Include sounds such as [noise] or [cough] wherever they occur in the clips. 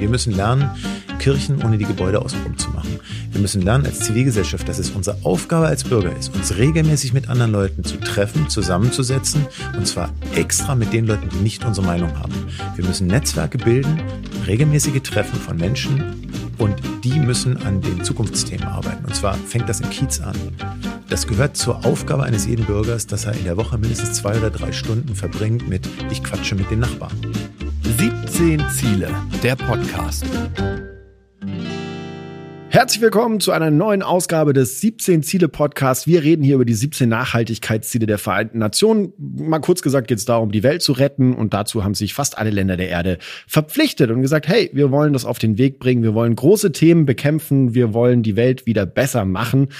Wir müssen lernen, Kirchen ohne die Gebäude außenrum zu machen. Wir müssen lernen als Zivilgesellschaft, dass es unsere Aufgabe als Bürger ist, uns regelmäßig mit anderen Leuten zu treffen, zusammenzusetzen und zwar extra mit den Leuten, die nicht unsere Meinung haben. Wir müssen Netzwerke bilden, regelmäßige Treffen von Menschen und die müssen an den Zukunftsthemen arbeiten. Und zwar fängt das im Kiez an. Das gehört zur Aufgabe eines jeden Bürgers, dass er in der Woche mindestens zwei oder drei Stunden verbringt mit Ich quatsche mit den Nachbarn. 17 Ziele, der Podcast. Herzlich willkommen zu einer neuen Ausgabe des 17 Ziele Podcasts. Wir reden hier über die 17 Nachhaltigkeitsziele der Vereinten Nationen. Mal kurz gesagt geht es darum, die Welt zu retten und dazu haben sich fast alle Länder der Erde verpflichtet und gesagt, hey, wir wollen das auf den Weg bringen, wir wollen große Themen bekämpfen, wir wollen die Welt wieder besser machen.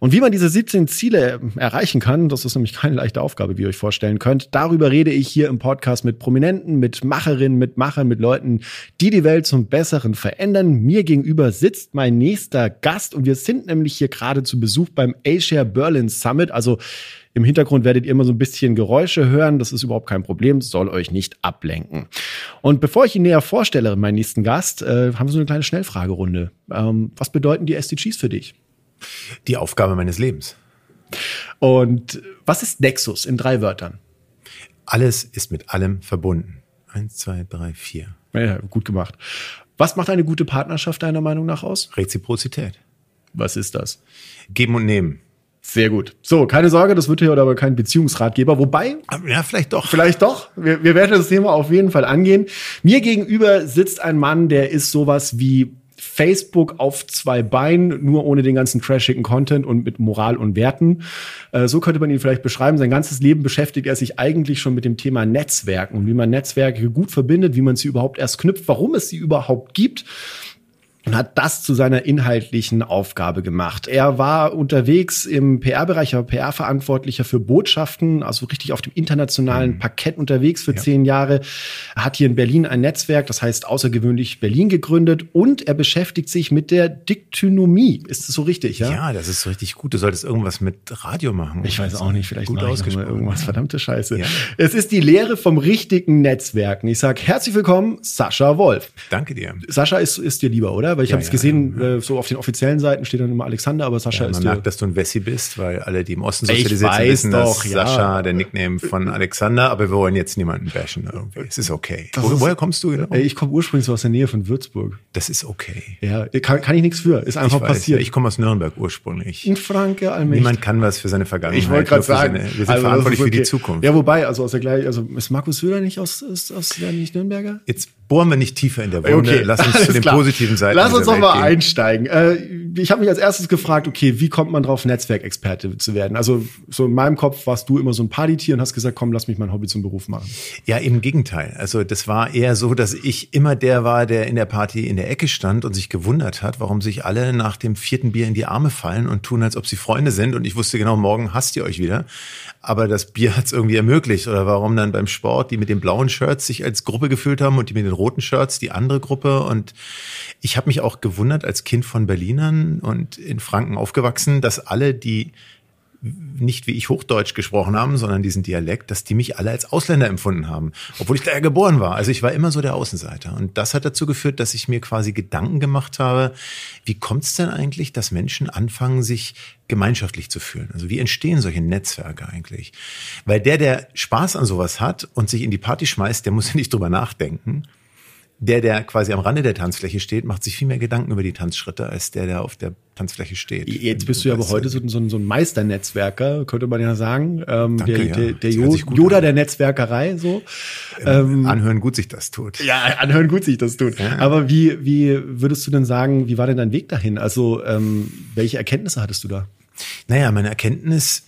Und wie man diese 17 Ziele erreichen kann, das ist nämlich keine leichte Aufgabe, wie ihr euch vorstellen könnt. Darüber rede ich hier im Podcast mit Prominenten, mit Macherinnen, mit Machern, mit Leuten, die die Welt zum Besseren verändern. Mir gegenüber sitzt mein nächster nächster Gast und wir sind nämlich hier gerade zu Besuch beim Asia Berlin Summit. Also im Hintergrund werdet ihr immer so ein bisschen Geräusche hören. Das ist überhaupt kein Problem, soll euch nicht ablenken. Und bevor ich ihn näher vorstelle, meinen nächsten Gast, äh, haben wir so eine kleine Schnellfragerunde. Ähm, was bedeuten die SDGs für dich? Die Aufgabe meines Lebens. Und was ist Nexus in drei Wörtern? Alles ist mit allem verbunden. Eins, zwei, drei, vier. Ja, gut gemacht. Was macht eine gute Partnerschaft deiner Meinung nach aus? Reziprozität. Was ist das? Geben und nehmen. Sehr gut. So, keine Sorge, das wird hier aber kein Beziehungsratgeber. Wobei. Ja, vielleicht doch. Vielleicht doch. Wir, wir werden das Thema auf jeden Fall angehen. Mir gegenüber sitzt ein Mann, der ist sowas wie Facebook auf zwei Beinen, nur ohne den ganzen trashigen Content und mit Moral und Werten. Äh, so könnte man ihn vielleicht beschreiben. Sein ganzes Leben beschäftigt er sich eigentlich schon mit dem Thema Netzwerken und wie man Netzwerke gut verbindet, wie man sie überhaupt erst knüpft, warum es sie überhaupt gibt und hat das zu seiner inhaltlichen Aufgabe gemacht. Er war unterwegs im PR-Bereich, er war PR-Verantwortlicher für Botschaften, also richtig auf dem internationalen mhm. Parkett unterwegs für ja. zehn Jahre. Er hat hier in Berlin ein Netzwerk, das heißt außergewöhnlich Berlin gegründet und er beschäftigt sich mit der Diktynomie. Ist das so richtig, ja? Ja, das ist so richtig gut. Du solltest irgendwas mit Radio machen. Ich weiß auch nicht, vielleicht gut ausgesprochen. irgendwas. Verdammte Scheiße. Ja. Es ist die Lehre vom richtigen Netzwerken. Ich sag herzlich willkommen, Sascha Wolf. Danke dir. Sascha ist, ist dir lieber, oder? Weil ich ja, habe es ja, gesehen, ja, äh, so auf den offiziellen Seiten steht dann immer Alexander, aber Sascha ja, ist. Man merkt, dass du ein Wessi bist, weil alle, die im Osten sozialisiert sind, wissen, doch, dass Sascha der Nickname von Alexander, aber wir wollen jetzt niemanden bashen irgendwie. Es ist okay. Wo, woher kommst du genau? Ich komme ursprünglich so aus der Nähe von Würzburg. Das ist okay. Ja, kann, kann ich nichts für. Ist einfach ich weiß, passiert. ich komme aus Nürnberg ursprünglich. In Franke, allmächtig. Niemand kann was für seine Vergangenheit. Ich wollte gerade sagen. Seine, wir sind also, verantwortlich okay. für die Zukunft. Ja, wobei, also aus der gleichen, also ist Markus Söder nicht aus, aus, aus ja, nicht Nürnberger? Jetzt bohren wir nicht tiefer in der Wunde. Okay, Lass uns [laughs] zu den klar. positiven Seiten Lass uns doch mal gehen. einsteigen. Äh, ich habe mich als erstes gefragt, okay, wie kommt man drauf, Netzwerkexperte zu werden? Also so in meinem Kopf warst du immer so ein Partytier und hast gesagt, komm, lass mich mein Hobby zum Beruf machen. Ja, im Gegenteil. Also das war eher so, dass ich immer der war, der in der Party in der Ecke stand und sich gewundert hat, warum sich alle nach dem vierten Bier in die Arme fallen und tun, als ob sie Freunde sind. Und ich wusste genau, morgen hasst ihr euch wieder. Aber das Bier hat es irgendwie ermöglicht. Oder warum dann beim Sport die mit den blauen Shirts sich als Gruppe gefühlt haben und die mit den roten Shirts die andere Gruppe. Und ich habe mich auch gewundert als Kind von Berlinern und in Franken aufgewachsen, dass alle, die nicht wie ich Hochdeutsch gesprochen haben, sondern diesen Dialekt, dass die mich alle als Ausländer empfunden haben, obwohl ich da ja geboren war. Also ich war immer so der Außenseiter. Und das hat dazu geführt, dass ich mir quasi Gedanken gemacht habe, wie kommt es denn eigentlich, dass Menschen anfangen, sich gemeinschaftlich zu fühlen? Also wie entstehen solche Netzwerke eigentlich? Weil der, der Spaß an sowas hat und sich in die Party schmeißt, der muss ja nicht drüber nachdenken der, der quasi am Rande der Tanzfläche steht, macht sich viel mehr Gedanken über die Tanzschritte, als der, der auf der Tanzfläche steht. Jetzt bist du ja aber heute so, so, so ein Meisternetzwerker, könnte man ja sagen. Ähm, Danke, der, ja. der, der Yoda an. der Netzwerkerei, so. Ähm, anhören gut sich das tut. Ja, anhören gut sich das tut. Ja. Aber wie, wie würdest du denn sagen, wie war denn dein Weg dahin? Also, ähm, welche Erkenntnisse hattest du da? Naja, meine Erkenntnis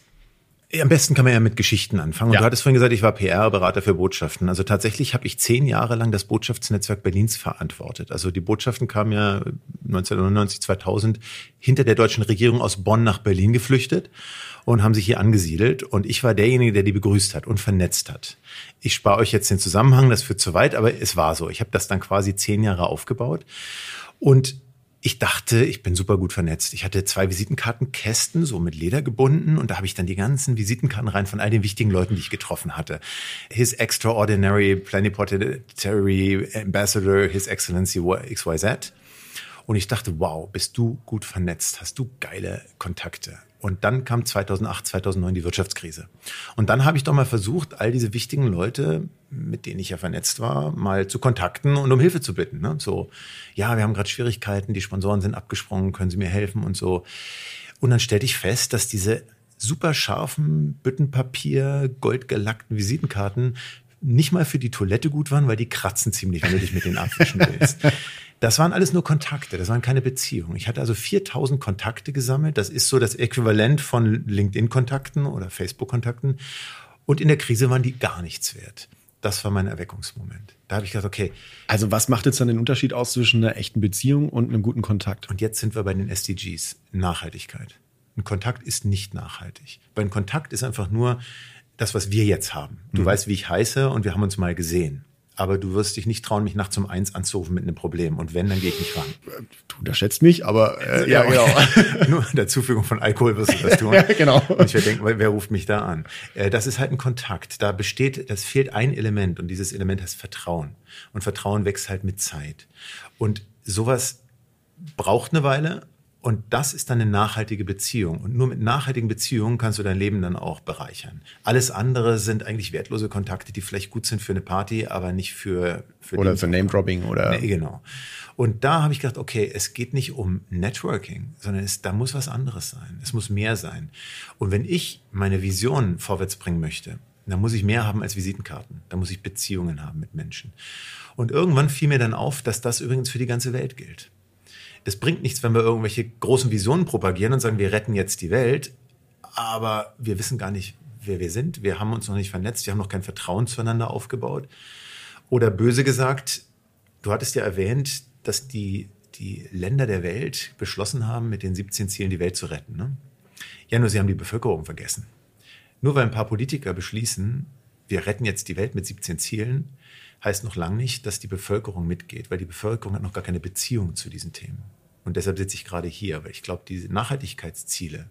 am besten kann man ja mit Geschichten anfangen. Und ja. du hattest vorhin gesagt, ich war PR-Berater für Botschaften. Also tatsächlich habe ich zehn Jahre lang das Botschaftsnetzwerk Berlins verantwortet. Also die Botschaften kamen ja 1999, 2000 hinter der deutschen Regierung aus Bonn nach Berlin geflüchtet und haben sich hier angesiedelt. Und ich war derjenige, der die begrüßt hat und vernetzt hat. Ich spare euch jetzt den Zusammenhang, das führt zu weit, aber es war so. Ich habe das dann quasi zehn Jahre aufgebaut. Und ich dachte, ich bin super gut vernetzt. Ich hatte zwei Visitenkartenkästen, so mit Leder gebunden, und da habe ich dann die ganzen Visitenkarten rein von all den wichtigen Leuten, die ich getroffen hatte. His Extraordinary Plenipotentiary Ambassador, His Excellency XYZ. Und ich dachte, wow, bist du gut vernetzt, hast du geile Kontakte. Und dann kam 2008, 2009 die Wirtschaftskrise. Und dann habe ich doch mal versucht, all diese wichtigen Leute, mit denen ich ja vernetzt war, mal zu kontakten und um Hilfe zu bitten. Ne? So, ja, wir haben gerade Schwierigkeiten, die Sponsoren sind abgesprungen, können Sie mir helfen und so. Und dann stellte ich fest, dass diese super scharfen Büttenpapier, goldgelackten Visitenkarten nicht mal für die Toilette gut waren, weil die kratzen ziemlich, wenn du dich mit denen abwischen willst. [laughs] Das waren alles nur Kontakte, das waren keine Beziehungen. Ich hatte also 4000 Kontakte gesammelt. Das ist so das Äquivalent von LinkedIn-Kontakten oder Facebook-Kontakten. Und in der Krise waren die gar nichts wert. Das war mein Erweckungsmoment. Da habe ich gedacht, okay. Also was macht jetzt dann den Unterschied aus zwischen einer echten Beziehung und einem guten Kontakt? Und jetzt sind wir bei den SDGs. Nachhaltigkeit. Ein Kontakt ist nicht nachhaltig. Weil ein Kontakt ist einfach nur das, was wir jetzt haben. Du mhm. weißt, wie ich heiße und wir haben uns mal gesehen aber du wirst dich nicht trauen, mich nachts um eins anzurufen mit einem Problem. Und wenn, dann gehe ich nicht ran. Du unterschätzt mich, aber äh, [laughs] ja, genau. [laughs] Nur der Zufügung von Alkohol wirst du das tun. [laughs] ja, genau. Und ich werde denken, wer ruft mich da an? Äh, das ist halt ein Kontakt. Da besteht, das fehlt ein Element und dieses Element heißt Vertrauen. Und Vertrauen wächst halt mit Zeit. Und sowas braucht eine Weile und das ist dann eine nachhaltige Beziehung. Und nur mit nachhaltigen Beziehungen kannst du dein Leben dann auch bereichern. Alles andere sind eigentlich wertlose Kontakte, die vielleicht gut sind für eine Party, aber nicht für... für oder für Name-Dropping oder... Nee, genau. Und da habe ich gedacht, okay, es geht nicht um Networking, sondern es, da muss was anderes sein. Es muss mehr sein. Und wenn ich meine Vision vorwärts bringen möchte, dann muss ich mehr haben als Visitenkarten. Da muss ich Beziehungen haben mit Menschen. Und irgendwann fiel mir dann auf, dass das übrigens für die ganze Welt gilt es bringt nichts, wenn wir irgendwelche großen Visionen propagieren und sagen, wir retten jetzt die Welt, aber wir wissen gar nicht, wer wir sind. Wir haben uns noch nicht vernetzt, wir haben noch kein Vertrauen zueinander aufgebaut. Oder böse gesagt, du hattest ja erwähnt, dass die, die Länder der Welt beschlossen haben, mit den 17 Zielen die Welt zu retten. Ne? Ja, nur sie haben die Bevölkerung vergessen. Nur weil ein paar Politiker beschließen, wir retten jetzt die Welt mit 17 Zielen, heißt noch lange nicht, dass die Bevölkerung mitgeht, weil die Bevölkerung hat noch gar keine Beziehung zu diesen Themen. Und deshalb sitze ich gerade hier, weil ich glaube, diese Nachhaltigkeitsziele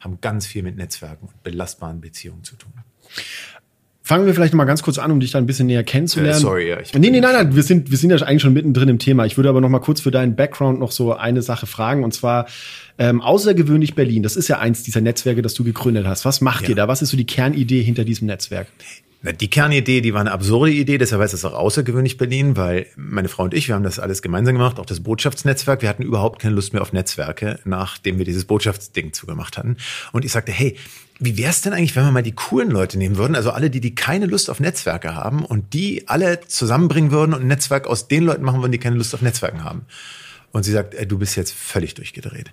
haben ganz viel mit Netzwerken und belastbaren Beziehungen zu tun. Fangen wir vielleicht noch mal ganz kurz an, um dich da ein bisschen näher kennenzulernen. Äh, sorry, ja. Ich nee, nee, nein, nein, wir sind, wir sind ja eigentlich schon mittendrin im Thema. Ich würde aber noch mal kurz für deinen Background noch so eine Sache fragen. Und zwar, ähm, außergewöhnlich Berlin, das ist ja eins dieser Netzwerke, das du gegründet hast. Was macht ja. ihr da? Was ist so die Kernidee hinter diesem Netzwerk? Die Kernidee, die war eine absurde Idee, deshalb heißt es auch außergewöhnlich Berlin, weil meine Frau und ich, wir haben das alles gemeinsam gemacht, auch das Botschaftsnetzwerk. Wir hatten überhaupt keine Lust mehr auf Netzwerke, nachdem wir dieses Botschaftsding zugemacht hatten. Und ich sagte, hey, wie wär's denn eigentlich, wenn wir mal die coolen Leute nehmen würden, also alle, die, die keine Lust auf Netzwerke haben und die alle zusammenbringen würden und ein Netzwerk aus den Leuten machen würden, die keine Lust auf Netzwerken haben. Und sie sagt, ey, du bist jetzt völlig durchgedreht.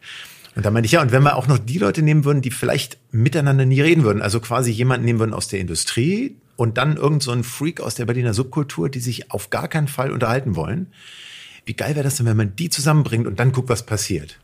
Und da meinte ich, ja, und wenn wir auch noch die Leute nehmen würden, die vielleicht miteinander nie reden würden, also quasi jemanden nehmen würden aus der Industrie, und dann irgend so ein Freak aus der Berliner Subkultur, die sich auf gar keinen Fall unterhalten wollen. Wie geil wäre das denn, wenn man die zusammenbringt und dann guckt, was passiert?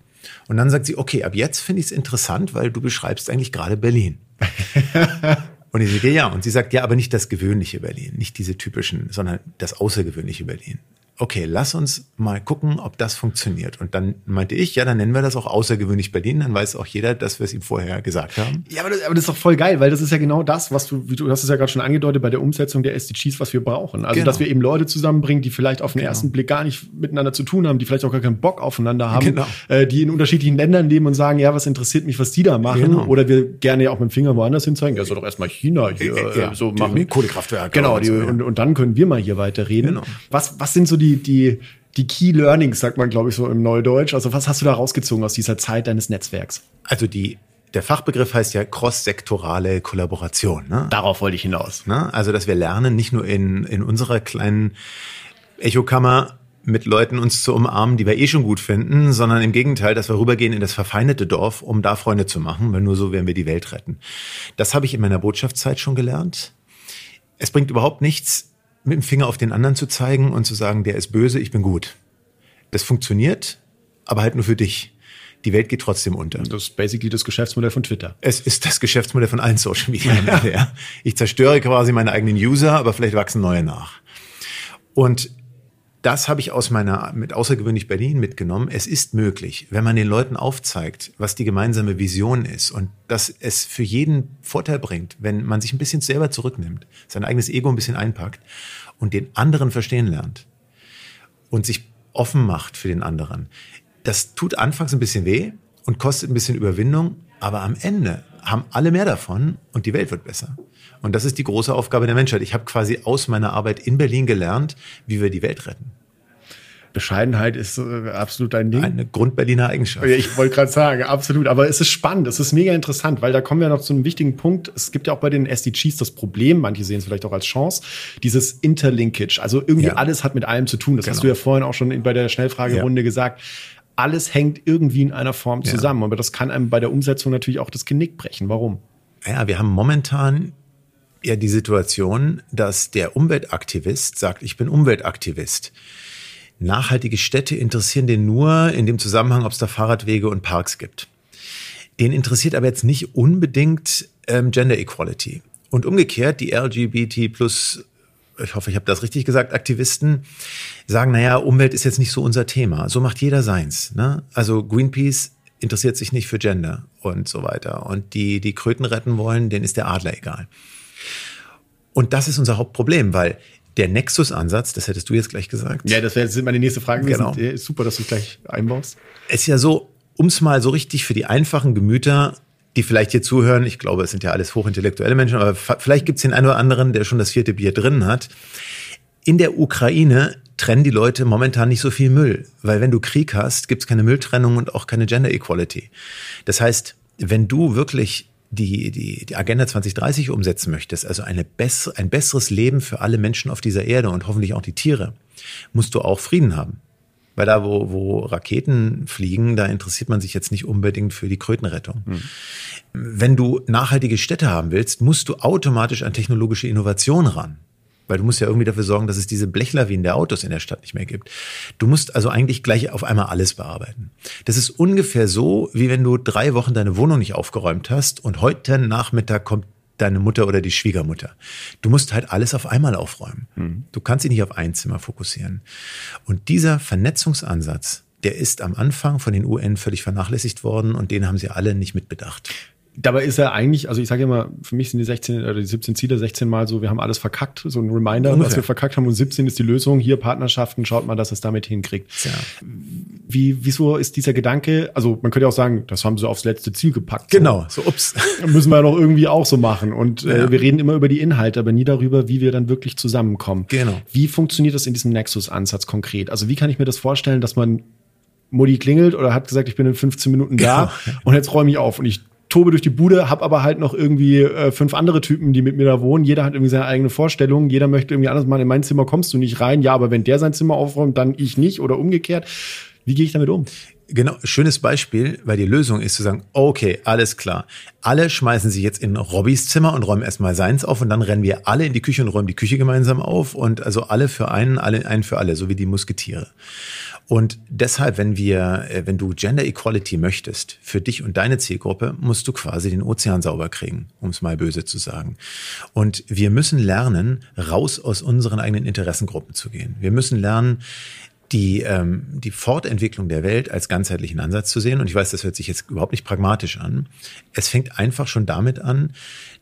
Und dann sagt sie, okay, ab jetzt finde ich es interessant, weil du beschreibst eigentlich gerade Berlin. [laughs] und ich sage, ja. Und sie sagt, ja, aber nicht das gewöhnliche Berlin, nicht diese typischen, sondern das außergewöhnliche Berlin okay, lass uns mal gucken, ob das funktioniert. Und dann meinte ich, ja, dann nennen wir das auch außergewöhnlich Berlin, dann weiß auch jeder, dass wir es ihm vorher gesagt haben. Ja, aber das, aber das ist doch voll geil, weil das ist ja genau das, was du, wie du hast es ja gerade schon angedeutet, bei der Umsetzung der SDGs, was wir brauchen. Also, genau. dass wir eben Leute zusammenbringen, die vielleicht auf den genau. ersten Blick gar nicht miteinander zu tun haben, die vielleicht auch gar keinen Bock aufeinander haben, genau. äh, die in unterschiedlichen Ländern leben und sagen, ja, was interessiert mich, was die da machen? Genau. Oder wir gerne ja auch mit dem Finger woanders hin zeigen, ja, soll doch erstmal China hier äh, ja, so machen. Kohlekraftwerke. Genau, die, und, und dann können wir mal hier weiterreden. Genau. Was, was sind so die, die, die Key Learnings, sagt man, glaube ich, so im Neudeutsch. Also was hast du da rausgezogen aus dieser Zeit deines Netzwerks? Also die der Fachbegriff heißt ja cross-sektorale Kollaboration. Ne? Darauf wollte ich hinaus. Ne? Also, dass wir lernen, nicht nur in, in unserer kleinen Echokammer mit Leuten uns zu umarmen, die wir eh schon gut finden, sondern im Gegenteil, dass wir rübergehen in das verfeindete Dorf, um da Freunde zu machen, weil nur so werden wir die Welt retten. Das habe ich in meiner Botschaftszeit schon gelernt. Es bringt überhaupt nichts, mit dem Finger auf den anderen zu zeigen und zu sagen, der ist böse, ich bin gut. Das funktioniert, aber halt nur für dich. Die Welt geht trotzdem unter. Das ist basically das Geschäftsmodell von Twitter. Es ist das Geschäftsmodell von allen Social Media. ja. Ich zerstöre quasi meine eigenen User, aber vielleicht wachsen neue nach. Und das habe ich aus meiner mit außergewöhnlich Berlin mitgenommen. Es ist möglich, wenn man den Leuten aufzeigt, was die gemeinsame Vision ist und dass es für jeden Vorteil bringt, wenn man sich ein bisschen selber zurücknimmt, sein eigenes Ego ein bisschen einpackt und den anderen verstehen lernt und sich offen macht für den anderen. Das tut anfangs ein bisschen weh und kostet ein bisschen Überwindung, aber am Ende haben alle mehr davon und die Welt wird besser. Und das ist die große Aufgabe der Menschheit. Ich habe quasi aus meiner Arbeit in Berlin gelernt, wie wir die Welt retten. Bescheidenheit ist äh, absolut ein Ding. Eine Grundberliner Eigenschaft. Ich wollte gerade sagen, absolut. Aber es ist spannend, es ist mega interessant, weil da kommen wir noch zu einem wichtigen Punkt. Es gibt ja auch bei den SDGs das Problem, manche sehen es vielleicht auch als Chance, dieses Interlinkage. Also irgendwie ja. alles hat mit allem zu tun. Das genau. hast du ja vorhin auch schon bei der Schnellfragerunde ja. gesagt. Alles hängt irgendwie in einer Form zusammen. Ja. Aber das kann einem bei der Umsetzung natürlich auch das Genick brechen. Warum? Ja, wir haben momentan ja die Situation, dass der Umweltaktivist sagt, ich bin Umweltaktivist. Nachhaltige Städte interessieren den nur in dem Zusammenhang, ob es da Fahrradwege und Parks gibt. Den interessiert aber jetzt nicht unbedingt ähm, Gender Equality. Und umgekehrt, die LGBT plus, ich hoffe, ich habe das richtig gesagt, Aktivisten sagen, naja, Umwelt ist jetzt nicht so unser Thema. So macht jeder seins. Ne? Also Greenpeace interessiert sich nicht für Gender und so weiter. Und die, die Kröten retten wollen, denen ist der Adler egal. Und das ist unser Hauptproblem, weil der Nexus-Ansatz, das hättest du jetzt gleich gesagt. Ja, das wäre jetzt meine nächste Frage. Genau. Ist super, dass du es gleich einbaust. Es ist ja so, um es mal so richtig für die einfachen Gemüter, die vielleicht hier zuhören, ich glaube, es sind ja alles hochintellektuelle Menschen, aber vielleicht gibt es den einen oder anderen, der schon das vierte Bier drin hat. In der Ukraine trennen die Leute momentan nicht so viel Müll, weil wenn du Krieg hast, gibt es keine Mülltrennung und auch keine Gender Equality. Das heißt, wenn du wirklich die, die, die Agenda 2030 umsetzen möchtest, also eine bessere, ein besseres Leben für alle Menschen auf dieser Erde und hoffentlich auch die Tiere, musst du auch Frieden haben. Weil da, wo, wo Raketen fliegen, da interessiert man sich jetzt nicht unbedingt für die Krötenrettung. Hm. Wenn du nachhaltige Städte haben willst, musst du automatisch an technologische Innovation ran. Weil du musst ja irgendwie dafür sorgen, dass es diese Blechlawinen der Autos in der Stadt nicht mehr gibt. Du musst also eigentlich gleich auf einmal alles bearbeiten. Das ist ungefähr so, wie wenn du drei Wochen deine Wohnung nicht aufgeräumt hast und heute Nachmittag kommt deine Mutter oder die Schwiegermutter. Du musst halt alles auf einmal aufräumen. Mhm. Du kannst dich nicht auf ein Zimmer fokussieren. Und dieser Vernetzungsansatz, der ist am Anfang von den UN völlig vernachlässigt worden und den haben sie alle nicht mitbedacht. Dabei ist er eigentlich, also ich sage immer, für mich sind die 16 oder die 17 Ziele 16 mal so, wir haben alles verkackt, so ein Reminder, Ungefähr. was wir verkackt haben und 17 ist die Lösung. Hier Partnerschaften, schaut mal, dass es damit hinkriegt. Ja. Wie, wieso ist dieser Gedanke, also man könnte auch sagen, das haben sie aufs letzte Ziel gepackt. Genau, so, ups. [laughs] Müssen wir ja doch irgendwie auch so machen. Und äh, ja. wir reden immer über die Inhalte, aber nie darüber, wie wir dann wirklich zusammenkommen. Genau. Wie funktioniert das in diesem Nexus-Ansatz konkret? Also wie kann ich mir das vorstellen, dass man Mutti klingelt oder hat gesagt, ich bin in 15 Minuten da genau. und jetzt räume ich auf und ich tobe durch die Bude, hab aber halt noch irgendwie äh, fünf andere Typen, die mit mir da wohnen. Jeder hat irgendwie seine eigene Vorstellung. Jeder möchte irgendwie anders machen. In mein Zimmer kommst du nicht rein. Ja, aber wenn der sein Zimmer aufräumt, dann ich nicht oder umgekehrt. Wie gehe ich damit um? Genau, schönes Beispiel, weil die Lösung ist zu sagen, okay, alles klar. Alle schmeißen sich jetzt in Robbys Zimmer und räumen erstmal seins auf und dann rennen wir alle in die Küche und räumen die Küche gemeinsam auf und also alle für einen, alle einen für alle, so wie die Musketiere. Und deshalb, wenn wir, äh, wenn du Gender Equality möchtest, für dich und deine Zielgruppe, musst du quasi den Ozean sauber kriegen, um es mal böse zu sagen. Und wir müssen lernen, raus aus unseren eigenen Interessengruppen zu gehen. Wir müssen lernen, die, ähm, die Fortentwicklung der Welt als ganzheitlichen Ansatz zu sehen. Und ich weiß, das hört sich jetzt überhaupt nicht pragmatisch an. Es fängt einfach schon damit an,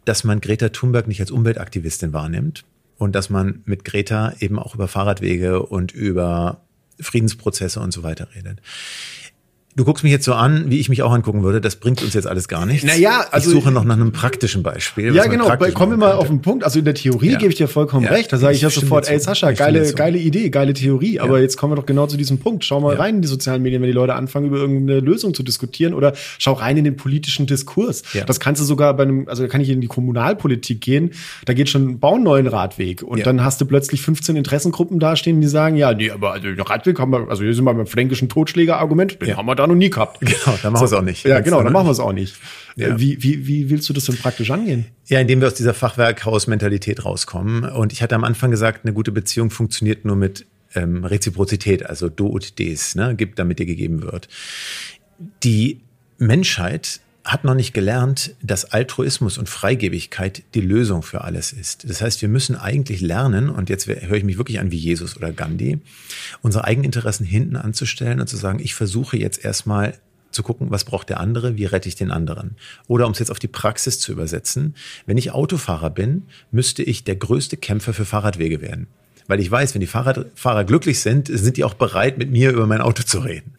dass man Greta Thunberg nicht als Umweltaktivistin wahrnimmt und dass man mit Greta eben auch über Fahrradwege und über Friedensprozesse und so weiter redet. Du guckst mich jetzt so an, wie ich mich auch angucken würde. Das bringt uns jetzt alles gar nichts. Naja, also ich suche noch nach einem praktischen Beispiel. Ja, genau. Kommen wir mal auf den Punkt. Also in der Theorie ja. gebe ich dir vollkommen ja. recht. Da sage ich ja sofort, ey Sascha, geile, geile Idee, geile Theorie. Ja. Aber jetzt kommen wir doch genau zu diesem Punkt. Schau mal rein in die sozialen Medien, wenn die Leute anfangen, über irgendeine Lösung zu diskutieren oder schau rein in den politischen Diskurs. Das kannst du sogar bei einem, also da kann ich in die Kommunalpolitik gehen. Da geht schon, bau einen neuen Radweg. Und dann hast du plötzlich 15 Interessengruppen dastehen, die sagen, ja, nee, aber also Radweg haben wir, also hier sind wir beim fränkischen Totschlägerargument, den haben wir da noch nie gehabt. [laughs] Genau, dann machen wir es auch nicht. Ja, genau, dann machen wir es auch nicht. Ja. Wie, wie, wie willst du das denn praktisch angehen? Ja, indem wir aus dieser Fachwerkhaus-Mentalität rauskommen. Und ich hatte am Anfang gesagt, eine gute Beziehung funktioniert nur mit ähm, Reziprozität, also Do und Des, ne, gibt, damit dir gegeben wird. Die Menschheit hat noch nicht gelernt, dass Altruismus und Freigebigkeit die Lösung für alles ist. Das heißt, wir müssen eigentlich lernen, und jetzt höre ich mich wirklich an wie Jesus oder Gandhi, unsere eigenen Interessen hinten anzustellen und zu sagen, ich versuche jetzt erstmal zu gucken, was braucht der andere, wie rette ich den anderen. Oder um es jetzt auf die Praxis zu übersetzen, wenn ich Autofahrer bin, müsste ich der größte Kämpfer für Fahrradwege werden. Weil ich weiß, wenn die Fahrradfahrer glücklich sind, sind die auch bereit, mit mir über mein Auto zu reden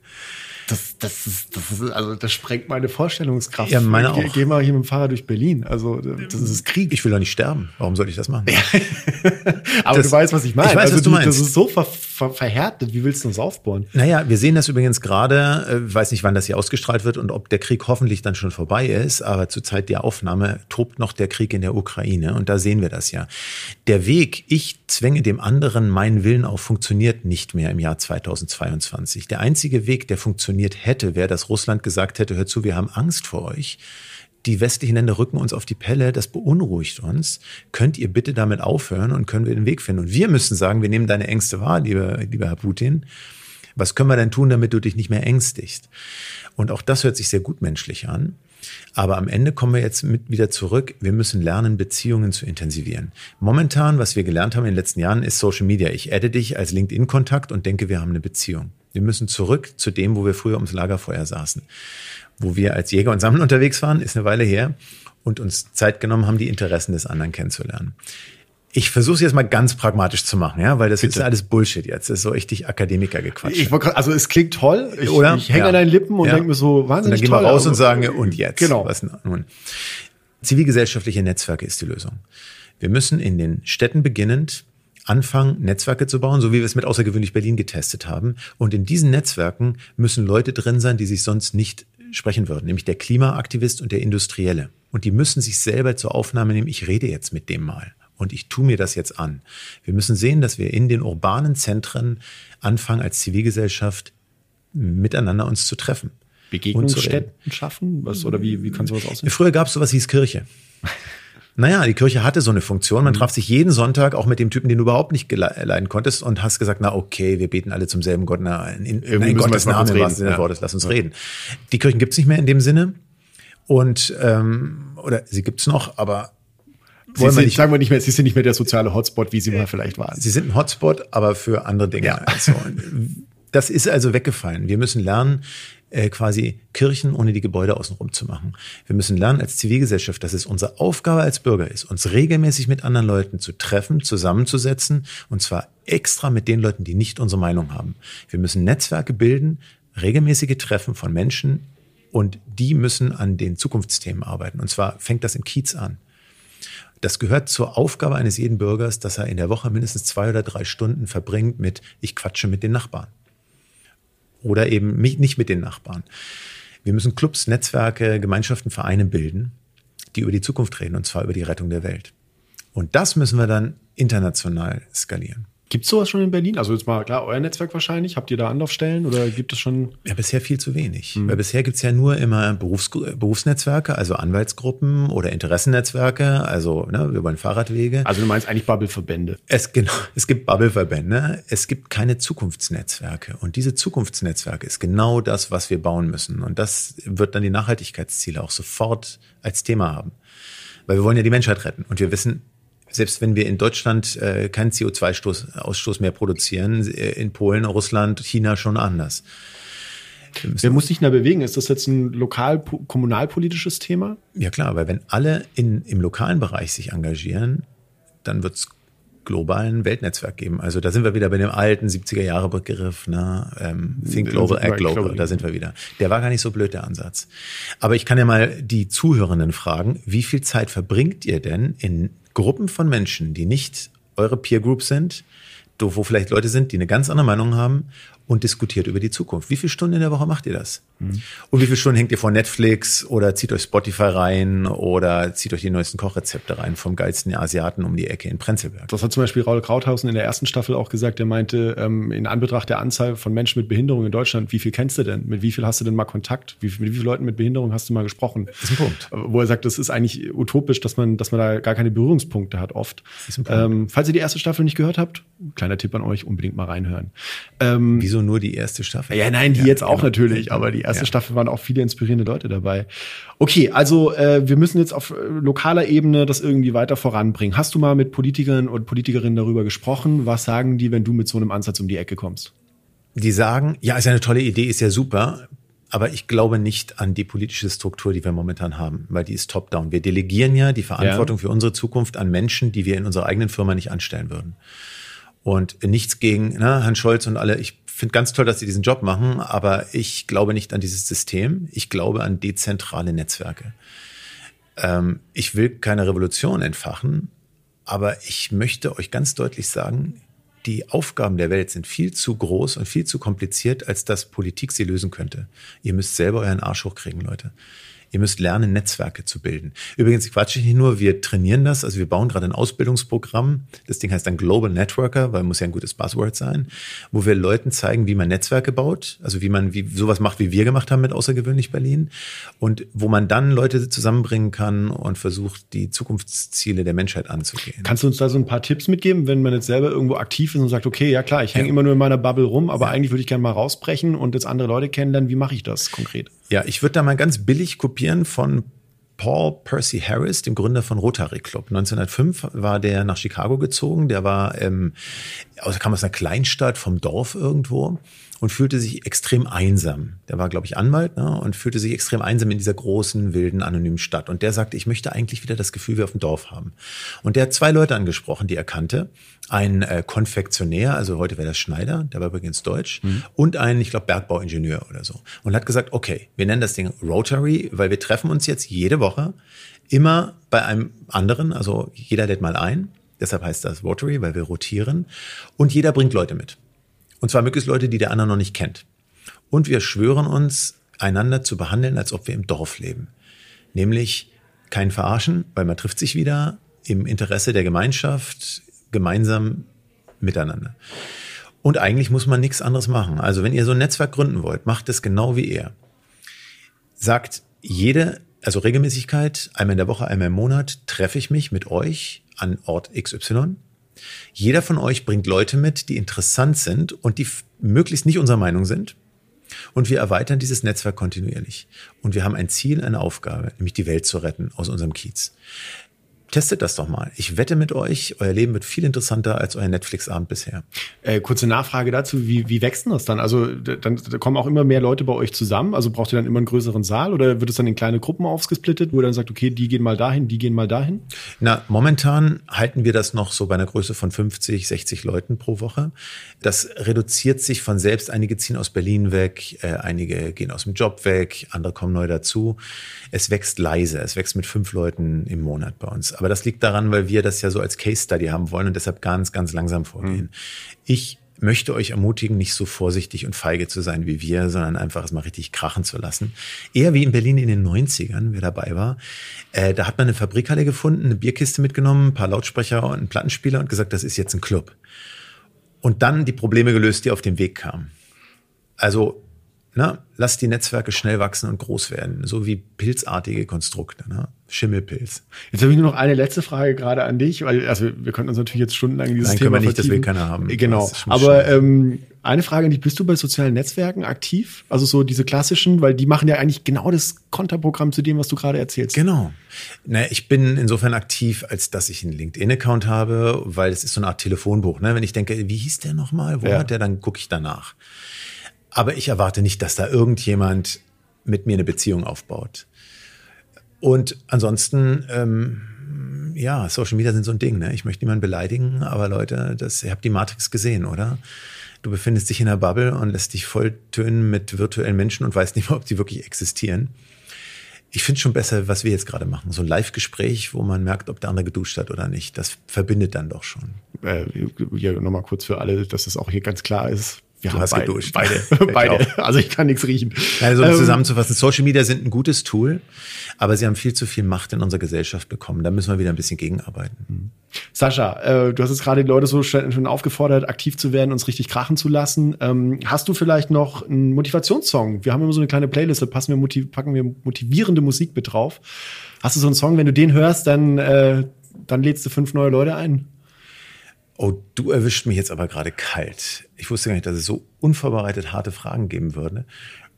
das, das, ist, das ist, also das sprengt meine Vorstellungskraft. Ja, meine ich, auch. Geh mal hier mit dem Fahrrad durch Berlin. Also das ist Krieg. Ich will doch nicht sterben. Warum soll ich das machen? [laughs] Aber das, du weißt, was ich meine. Ich weiß, also was du meinst. Das ist so ver, ver, verhärtet. Wie willst du das aufbauen? Naja, wir sehen das übrigens gerade. Äh, weiß nicht, wann das hier ausgestrahlt wird und ob der Krieg hoffentlich dann schon vorbei ist. Aber zur Zeit der Aufnahme tobt noch der Krieg in der Ukraine und da sehen wir das ja. Der Weg, ich zwänge dem anderen meinen Willen auf, funktioniert nicht mehr im Jahr 2022. Der einzige Weg, der funktioniert hätte, wäre, dass Russland gesagt hätte, hört zu, wir haben Angst vor euch. Die westlichen Länder rücken uns auf die Pelle, das beunruhigt uns. Könnt ihr bitte damit aufhören und können wir den Weg finden? Und wir müssen sagen, wir nehmen deine Ängste wahr, lieber, lieber Herr Putin. Was können wir denn tun, damit du dich nicht mehr ängstigst? Und auch das hört sich sehr gutmenschlich an. Aber am Ende kommen wir jetzt mit wieder zurück. Wir müssen lernen, Beziehungen zu intensivieren. Momentan, was wir gelernt haben in den letzten Jahren, ist Social Media. Ich adde dich als LinkedIn-Kontakt und denke, wir haben eine Beziehung. Wir müssen zurück zu dem, wo wir früher ums Lagerfeuer saßen. Wo wir als Jäger und Sammler unterwegs waren, ist eine Weile her und uns Zeit genommen haben, die Interessen des anderen kennenzulernen. Ich versuche es jetzt mal ganz pragmatisch zu machen, ja, weil das Bitte. ist alles Bullshit jetzt. Das ist so richtig Akademikergequatsch. Ich, also es klingt toll. Ich, Oder? ich hänge ja. an deinen Lippen und ja. denke mir so wahnsinnig Und dann gehen wir raus und sagen, und jetzt? Genau. Was nun? Zivilgesellschaftliche Netzwerke ist die Lösung. Wir müssen in den Städten beginnend anfangen, Netzwerke zu bauen, so wie wir es mit außergewöhnlich Berlin getestet haben. Und in diesen Netzwerken müssen Leute drin sein, die sich sonst nicht sprechen würden, nämlich der Klimaaktivist und der Industrielle. Und die müssen sich selber zur Aufnahme nehmen, ich rede jetzt mit dem mal und ich tue mir das jetzt an. Wir müssen sehen, dass wir in den urbanen Zentren anfangen, als Zivilgesellschaft miteinander uns zu treffen. Begegnungsstätten schaffen? Was, oder wie, wie kann sowas aussehen? Früher gab es sowas hieß Kirche. Naja, die Kirche hatte so eine Funktion. Man mhm. traf sich jeden Sonntag auch mit dem Typen, den du überhaupt nicht leiden konntest und hast gesagt, na okay, wir beten alle zum selben Gott, na, in, in, in Gottes Namen, im wahrsten Sinne des Wortes, lass uns ja. reden. Die Kirchen gibt's nicht mehr in dem Sinne. Und ähm, oder sie gibt's noch, aber Sie sind, nicht, sagen wir nicht mehr, Sie sind nicht mehr der soziale Hotspot, wie Sie mal vielleicht waren. Sie sind ein Hotspot, aber für andere Dinge. Ja. Also, das ist also weggefallen. Wir müssen lernen, äh, quasi Kirchen ohne die Gebäude außenrum zu machen. Wir müssen lernen als Zivilgesellschaft, dass es unsere Aufgabe als Bürger ist, uns regelmäßig mit anderen Leuten zu treffen, zusammenzusetzen und zwar extra mit den Leuten, die nicht unsere Meinung haben. Wir müssen Netzwerke bilden, regelmäßige Treffen von Menschen und die müssen an den Zukunftsthemen arbeiten. Und zwar fängt das im Kiez an. Das gehört zur Aufgabe eines jeden Bürgers, dass er in der Woche mindestens zwei oder drei Stunden verbringt mit, ich quatsche mit den Nachbarn. Oder eben nicht mit den Nachbarn. Wir müssen Clubs, Netzwerke, Gemeinschaften, Vereine bilden, die über die Zukunft reden, und zwar über die Rettung der Welt. Und das müssen wir dann international skalieren. Gibt es sowas schon in Berlin? Also jetzt mal klar, euer Netzwerk wahrscheinlich. Habt ihr da Anlaufstellen oder gibt es schon? Ja, bisher viel zu wenig. Mhm. Weil bisher gibt es ja nur immer Berufs Berufsnetzwerke, also Anwaltsgruppen oder Interessennetzwerke, also ne, über den Fahrradwege. Also du meinst eigentlich Bubbleverbände? Es, genau, [laughs] es gibt Bubbleverbände, es gibt keine Zukunftsnetzwerke. Und diese Zukunftsnetzwerke ist genau das, was wir bauen müssen. Und das wird dann die Nachhaltigkeitsziele auch sofort als Thema haben. Weil wir wollen ja die Menschheit retten. Und wir wissen, selbst wenn wir in Deutschland äh, keinen CO2-Ausstoß mehr produzieren, äh, in Polen, Russland, China schon anders. Wer muss sich da bewegen? Ist das jetzt ein lokal kommunalpolitisches Thema? Ja klar, weil wenn alle in, im lokalen Bereich sich engagieren, dann wird es globalen Weltnetzwerk geben. Also da sind wir wieder bei dem alten 70er Jahre Begriff, ne? Ähm, Think Global, Act Global, da sind wir wieder. Der war gar nicht so blöd, der Ansatz. Aber ich kann ja mal die Zuhörenden fragen, wie viel Zeit verbringt ihr denn in Gruppen von Menschen, die nicht eure Peer Group sind, wo vielleicht Leute sind, die eine ganz andere Meinung haben und diskutiert über die Zukunft. Wie viele Stunden in der Woche macht ihr das? Mhm. Und wie viele Stunden hängt ihr vor Netflix oder zieht euch Spotify rein oder zieht euch die neuesten Kochrezepte rein vom geilsten Asiaten um die Ecke in Prenzlberg? Das hat zum Beispiel Raul Krauthausen in der ersten Staffel auch gesagt. Er meinte, ähm, in Anbetracht der Anzahl von Menschen mit Behinderung in Deutschland, wie viel kennst du denn? Mit wie viel hast du denn mal Kontakt? Wie, mit wie vielen Leuten mit Behinderung hast du mal gesprochen? Das ist ein Punkt. Wo er sagt, das ist eigentlich utopisch, dass man, dass man da gar keine Berührungspunkte hat oft. Ähm, falls ihr die erste Staffel nicht gehört habt, kleiner Tipp an euch, unbedingt mal reinhören. Ähm, Wieso Wieso nur die erste Staffel? Ja, nein, die ja, jetzt auch genau. natürlich, aber die erste Ja. Staffel waren auch viele inspirierende Leute dabei. Okay, also äh, wir müssen jetzt auf äh, lokaler Ebene das irgendwie weiter voranbringen. Hast du mal mit Politikern und Politikerinnen darüber gesprochen? Was sagen die, wenn du mit so einem Ansatz um die Ecke kommst? Die sagen, ja, ist ja eine tolle Idee, ist ja super, aber ich glaube nicht an die politische Struktur, die wir momentan haben, weil die ist top-down. Wir delegieren ja die Verantwortung für unsere Zukunft an Menschen, die wir in unserer eigenen Firma nicht anstellen würden. Und nichts gegen ne, Herrn Scholz und alle. Ich finde ganz toll, dass sie diesen Job machen, aber ich glaube nicht an dieses System. Ich glaube an dezentrale Netzwerke. Ähm, ich will keine Revolution entfachen, aber ich möchte euch ganz deutlich sagen, die Aufgaben der Welt sind viel zu groß und viel zu kompliziert, als dass Politik sie lösen könnte. Ihr müsst selber euren Arsch hochkriegen, Leute. Ihr müsst lernen, Netzwerke zu bilden. Übrigens, ich quatsche nicht nur, wir trainieren das, also wir bauen gerade ein Ausbildungsprogramm. Das Ding heißt dann Global Networker, weil muss ja ein gutes Buzzword sein, wo wir Leuten zeigen, wie man Netzwerke baut, also wie man wie sowas macht, wie wir gemacht haben mit Außergewöhnlich Berlin und wo man dann Leute zusammenbringen kann und versucht, die Zukunftsziele der Menschheit anzugehen. Kannst du uns da so ein paar Tipps mitgeben, wenn man jetzt selber irgendwo aktiv ist und sagt, okay, ja klar, ich hänge immer nur in meiner Bubble rum, aber eigentlich würde ich gerne mal rausbrechen und jetzt andere Leute kennenlernen. Wie mache ich das konkret? Ja, ich würde da mal ganz billig kopieren von Paul Percy Harris, dem Gründer von Rotary Club. 1905 war der nach Chicago gezogen. Der war, ähm, kam aus einer Kleinstadt vom Dorf irgendwo und fühlte sich extrem einsam. Der war, glaube ich, Anwalt ne, und fühlte sich extrem einsam in dieser großen, wilden, anonymen Stadt. Und der sagte, ich möchte eigentlich wieder das Gefühl wie auf dem Dorf haben. Und der hat zwei Leute angesprochen, die er kannte. Ein äh, Konfektionär, also heute wäre das Schneider, der war übrigens deutsch, und ein, ich glaube, Bergbauingenieur oder so. Und hat gesagt, okay, wir nennen das Ding Rotary, weil wir treffen uns jetzt jede Woche immer bei einem anderen, also jeder lädt mal ein. Deshalb heißt das Rotary, weil wir rotieren. Und jeder bringt Leute mit. Und zwar möglichst Leute, die der andere noch nicht kennt. Und wir schwören uns, einander zu behandeln, als ob wir im Dorf leben. Nämlich kein Verarschen, weil man trifft sich wieder im Interesse der Gemeinschaft, gemeinsam miteinander. Und eigentlich muss man nichts anderes machen. Also wenn ihr so ein Netzwerk gründen wollt, macht es genau wie er. Sagt jede, also Regelmäßigkeit, einmal in der Woche, einmal im Monat, treffe ich mich mit euch an Ort XY. Jeder von euch bringt Leute mit, die interessant sind und die möglichst nicht unserer Meinung sind. Und wir erweitern dieses Netzwerk kontinuierlich. Und wir haben ein Ziel, eine Aufgabe, nämlich die Welt zu retten aus unserem Kiez. Testet das doch mal. Ich wette mit euch, euer Leben wird viel interessanter als euer Netflix-Abend bisher. Äh, kurze Nachfrage dazu, wie, wie wächst denn das dann? Also dann da kommen auch immer mehr Leute bei euch zusammen. Also braucht ihr dann immer einen größeren Saal oder wird es dann in kleine Gruppen aufgesplittet, wo ihr dann sagt, okay, die gehen mal dahin, die gehen mal dahin? Na, momentan halten wir das noch so bei einer Größe von 50, 60 Leuten pro Woche. Das reduziert sich von selbst. Einige ziehen aus Berlin weg, äh, einige gehen aus dem Job weg, andere kommen neu dazu. Es wächst leise. Es wächst mit fünf Leuten im Monat bei uns. Aber das liegt daran, weil wir das ja so als Case Study haben wollen und deshalb ganz, ganz langsam vorgehen. Ich möchte euch ermutigen, nicht so vorsichtig und feige zu sein wie wir, sondern einfach es mal richtig krachen zu lassen. Eher wie in Berlin in den 90ern, wer dabei war. Äh, da hat man eine Fabrikhalle gefunden, eine Bierkiste mitgenommen, ein paar Lautsprecher und einen Plattenspieler und gesagt, das ist jetzt ein Club. Und dann die Probleme gelöst, die auf dem Weg kamen. Also, na, lasst die Netzwerke schnell wachsen und groß werden, so wie pilzartige Konstrukte, ne? Schimmelpilz. Jetzt habe ich nur noch eine letzte Frage gerade an dich, weil also wir können uns natürlich jetzt stundenlang dieses Nein, Thema können wir nicht, das will vertiefen. keiner haben. Genau. Aber ähm, eine Frage an dich, bist du bei sozialen Netzwerken aktiv? Also so diese klassischen, weil die machen ja eigentlich genau das Konterprogramm zu dem, was du gerade erzählst. Genau. Na, ich bin insofern aktiv, als dass ich einen LinkedIn-Account habe, weil es ist so eine Art Telefonbuch. Ne? Wenn ich denke, wie hieß der nochmal? Wo Ja. hat der? Dann gucke ich danach. Aber ich erwarte nicht, dass da irgendjemand mit mir eine Beziehung aufbaut. Und ansonsten, ähm, ja, Social Media sind so ein Ding. Ne? Ich möchte niemanden beleidigen, aber Leute, das, ihr habt die Matrix gesehen, oder? Du befindest dich in einer Bubble und lässt dich volltönen mit virtuellen Menschen und weißt nicht mehr, ob die wirklich existieren. Ich finde schon besser, was wir jetzt gerade machen. So ein Live-Gespräch, wo man merkt, ob der andere geduscht hat oder nicht. Das verbindet dann doch schon. Äh, hier nochmal kurz für alle, dass es auch hier ganz klar ist. Wir Du haben hast beide, geduscht. Beide, [laughs] beide. Also ich kann nichts riechen. Also um Ähm, zusammenzufassen, Social Media sind ein gutes Tool, aber sie haben viel zu viel Macht in unserer Gesellschaft bekommen. Da müssen wir wieder ein bisschen gegenarbeiten. Sascha, äh, du hast jetzt gerade die Leute so schon aufgefordert, aktiv zu werden, uns richtig krachen zu lassen. Ähm, hast du vielleicht noch einen Motivationssong? Wir haben immer so eine kleine Playlist, da passen wir packen wir motivierende Musik mit drauf. Hast du so einen Song, wenn du den hörst, dann, äh, dann lädst du fünf neue Leute ein? Oh, du erwischt mich jetzt aber gerade kalt. Ich wusste gar nicht, dass es so unvorbereitet harte Fragen geben würde.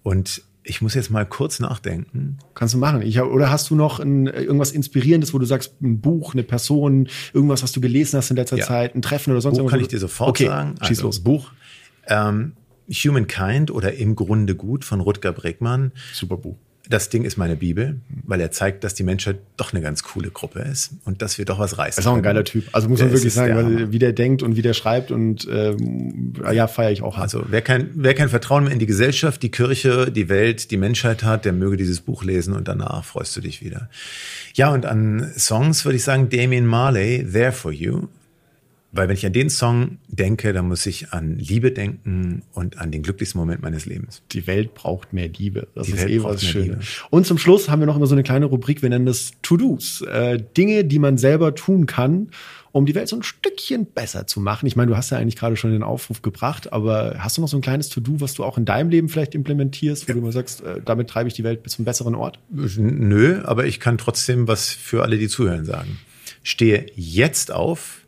Und ich muss jetzt mal kurz nachdenken. Kannst du machen. Ich, oder hast du noch ein, irgendwas Inspirierendes, wo du sagst, ein Buch, eine Person, irgendwas, was du gelesen hast in letzter ja. Zeit, ein Treffen oder sonst Buch irgendwas? kann ich dir sofort okay, sagen. Schieß also, los. Buch. Ähm, Humankind oder Im Grunde gut von Rutger Bregmann. Super Buch das Ding ist meine Bibel, weil er zeigt, dass die Menschheit doch eine ganz coole Gruppe ist und dass wir doch was reißen. Das ist auch ein geiler Typ. Also muss man wirklich sagen, weil, wie der denkt und wie der schreibt und ähm, ja, feiere ich auch. Also wer kein, wer kein Vertrauen mehr in die Gesellschaft, die Kirche, die Welt, die Menschheit hat, der möge dieses Buch lesen und danach freust du dich wieder. Ja, und an Songs würde ich sagen Damien Marley, There For You. Weil wenn ich an den Song denke, dann muss ich an Liebe denken und an den glücklichsten Moment meines Lebens. Die Welt braucht mehr Liebe. Das die ist Welt eh was Schönes. Und zum Schluss haben wir noch immer so eine kleine Rubrik, wir nennen das To-Dos. Äh, Dinge, die man selber tun kann, um die Welt so ein Stückchen besser zu machen. Ich meine, du hast ja eigentlich gerade schon den Aufruf gebracht, aber hast du noch so ein kleines To-Do, was du auch in deinem Leben vielleicht implementierst, wo ja. du mal sagst, äh, damit treibe ich die Welt bis zum besseren Ort? Nö, aber ich kann trotzdem was für alle, die zuhören, sagen. Stehe jetzt auf,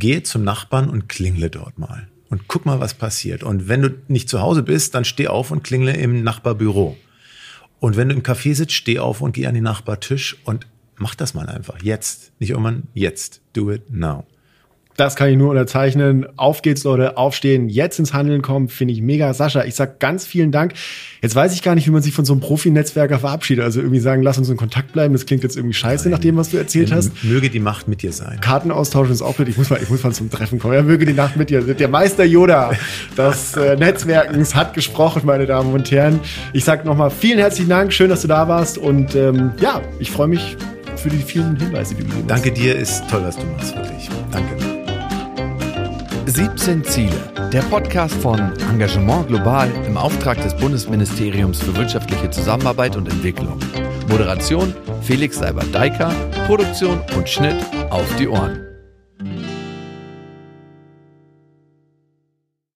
gehe zum Nachbarn und klingle dort mal und guck mal, was passiert. Und wenn du nicht zu Hause bist, dann steh auf und klingle im Nachbarbüro. Und wenn du im Café sitzt, steh auf und geh an den Nachbartisch und mach das mal einfach. Jetzt. Nicht irgendwann, jetzt. Do it now. Das kann ich nur unterzeichnen. Auf geht's, Leute. Aufstehen, jetzt ins Handeln kommen. Finde ich mega. Sascha, ich sag ganz vielen Dank. Jetzt weiß ich gar nicht, wie man sich von so einem Profi-Netzwerker verabschiedet. Also irgendwie sagen, lass uns in Kontakt bleiben. Das klingt jetzt irgendwie scheiße Nein. nach dem, was du erzählt hast. Möge die Macht mit dir sein. Karten austauschen ist auch blöd. Ich muss mal, ich muss mal zum Treffen kommen. Ja, möge die Nacht mit dir. Der Meister Yoda des äh, Netzwerkens hat gesprochen, meine Damen und Herren. Ich sag nochmal vielen herzlichen Dank. Schön, dass du da warst. Und ähm, ja, ich freue mich für die vielen Hinweise, die du hast. Danke dir. Ist toll, was du machst. Wirklich. Danke. 17 Ziele. Der Podcast von Engagement Global im Auftrag des Bundesministeriums für wirtschaftliche Zusammenarbeit und Entwicklung. Moderation Felix Seibert-Deiker, Produktion und Schnitt auf die Ohren.